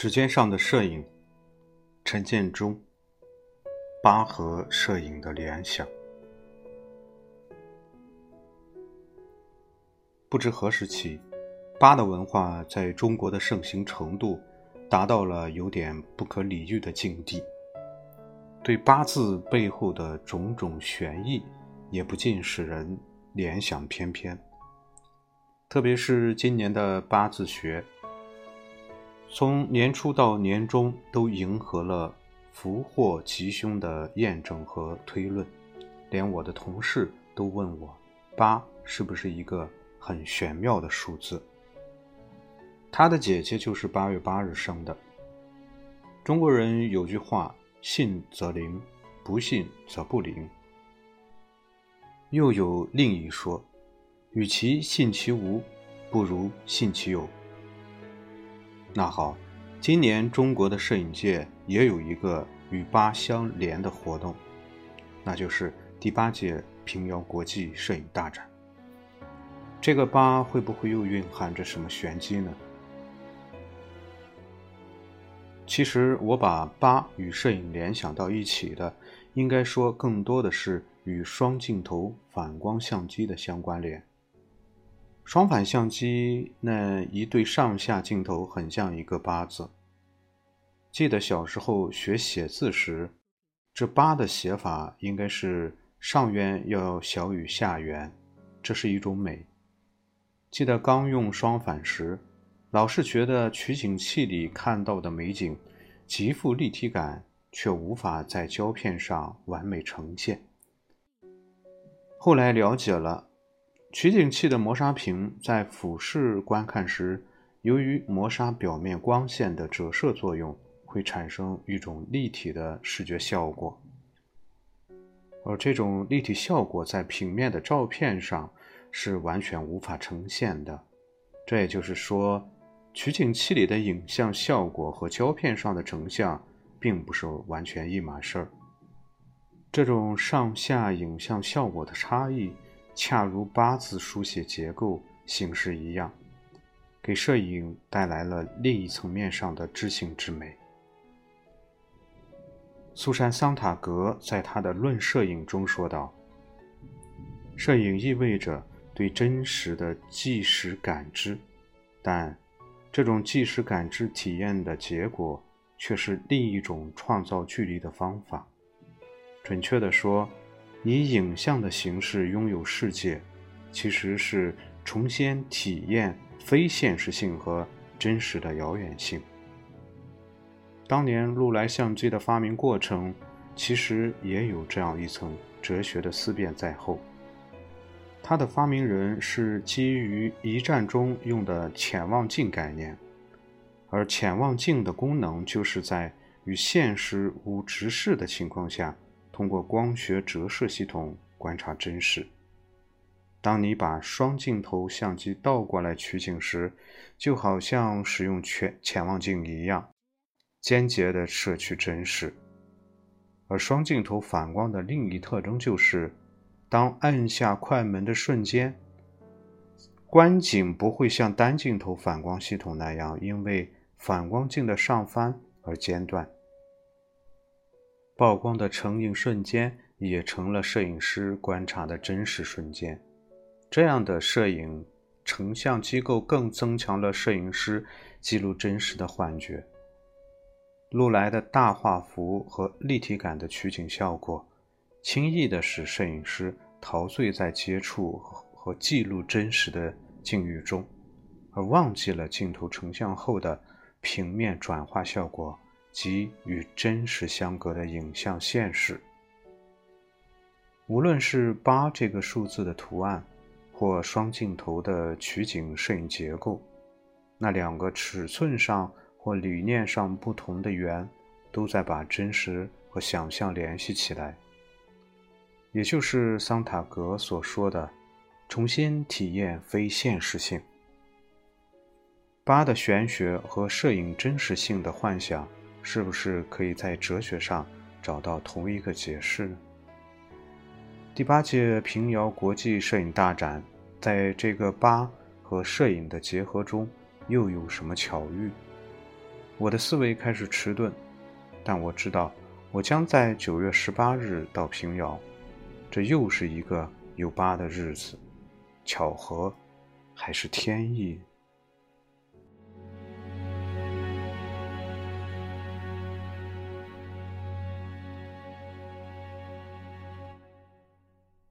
指尖上的摄影，陈建中。八和摄影的联想。不知何时起，八的文化在中国的盛行程度达到了有点不可理喻的境地。对八字背后的种种玄意，也不禁使人联想翩翩。特别是今年的八字学。从年初到年终，都迎合了福祸吉凶的验证和推论，连我的同事都问我，八是不是一个很玄妙的数字？他的姐姐就是八月八日生的。中国人有句话：信则灵，不信则不灵。又有另一说：与其信其无，不如信其有。那好，今年中国的摄影界也有一个与八相连的活动，那就是第八届平遥国际摄影大展。这个八会不会又蕴含着什么玄机呢？其实我把八与摄影联想到一起的，应该说更多的是与双镜头反光相机的相关联。双反相机那一对上下镜头很像一个八字。记得小时候学写字时，这八的写法应该是上圆要小于下圆，这是一种美。记得刚用双反时，老是觉得取景器里看到的美景极富立体感，却无法在胶片上完美呈现。后来了解了。取景器的磨砂屏在俯视观看时，由于磨砂表面光线的折射作用，会产生一种立体的视觉效果。而这种立体效果在平面的照片上是完全无法呈现的。这也就是说，取景器里的影像效果和胶片上的成像并不是完全一码事儿。这种上下影像效果的差异。恰如八字书写结构形式一样，给摄影带来了另一层面上的知性之美。苏珊·桑塔格在他的《论摄影》中说道：“摄影意味着对真实的即时感知，但这种即时感知体验的结果却是另一种创造距离的方法。准确地说。”以影像的形式拥有世界，其实是重新体验非现实性和真实的遥远性。当年禄来相机的发明过程，其实也有这样一层哲学的思辨在后。它的发明人是基于一战中用的潜望镜概念，而潜望镜的功能就是在与现实无直视的情况下。通过光学折射系统观察真实。当你把双镜头相机倒过来取景时，就好像使用全潜望镜一样，间接的摄取真实。而双镜头反光的另一特征就是，当按下快门的瞬间，观景不会像单镜头反光系统那样，因为反光镜的上翻而间断。曝光的成影瞬间也成了摄影师观察的真实瞬间。这样的摄影成像机构更增强了摄影师记录真实的幻觉。禄来的大画幅和立体感的取景效果，轻易地使摄影师陶醉在接触和记录真实的境遇中，而忘记了镜头成像后的平面转化效果。及与真实相隔的影像现实。无论是八这个数字的图案，或双镜头的取景摄影结构，那两个尺寸上或理念上不同的圆，都在把真实和想象联系起来。也就是桑塔格所说的，重新体验非现实性。八的玄学和摄影真实性的幻想。是不是可以在哲学上找到同一个解释呢？第八届平遥国际摄影大展，在这个八和摄影的结合中，又有什么巧遇？我的思维开始迟钝，但我知道我将在九月十八日到平遥，这又是一个有八的日子，巧合还是天意？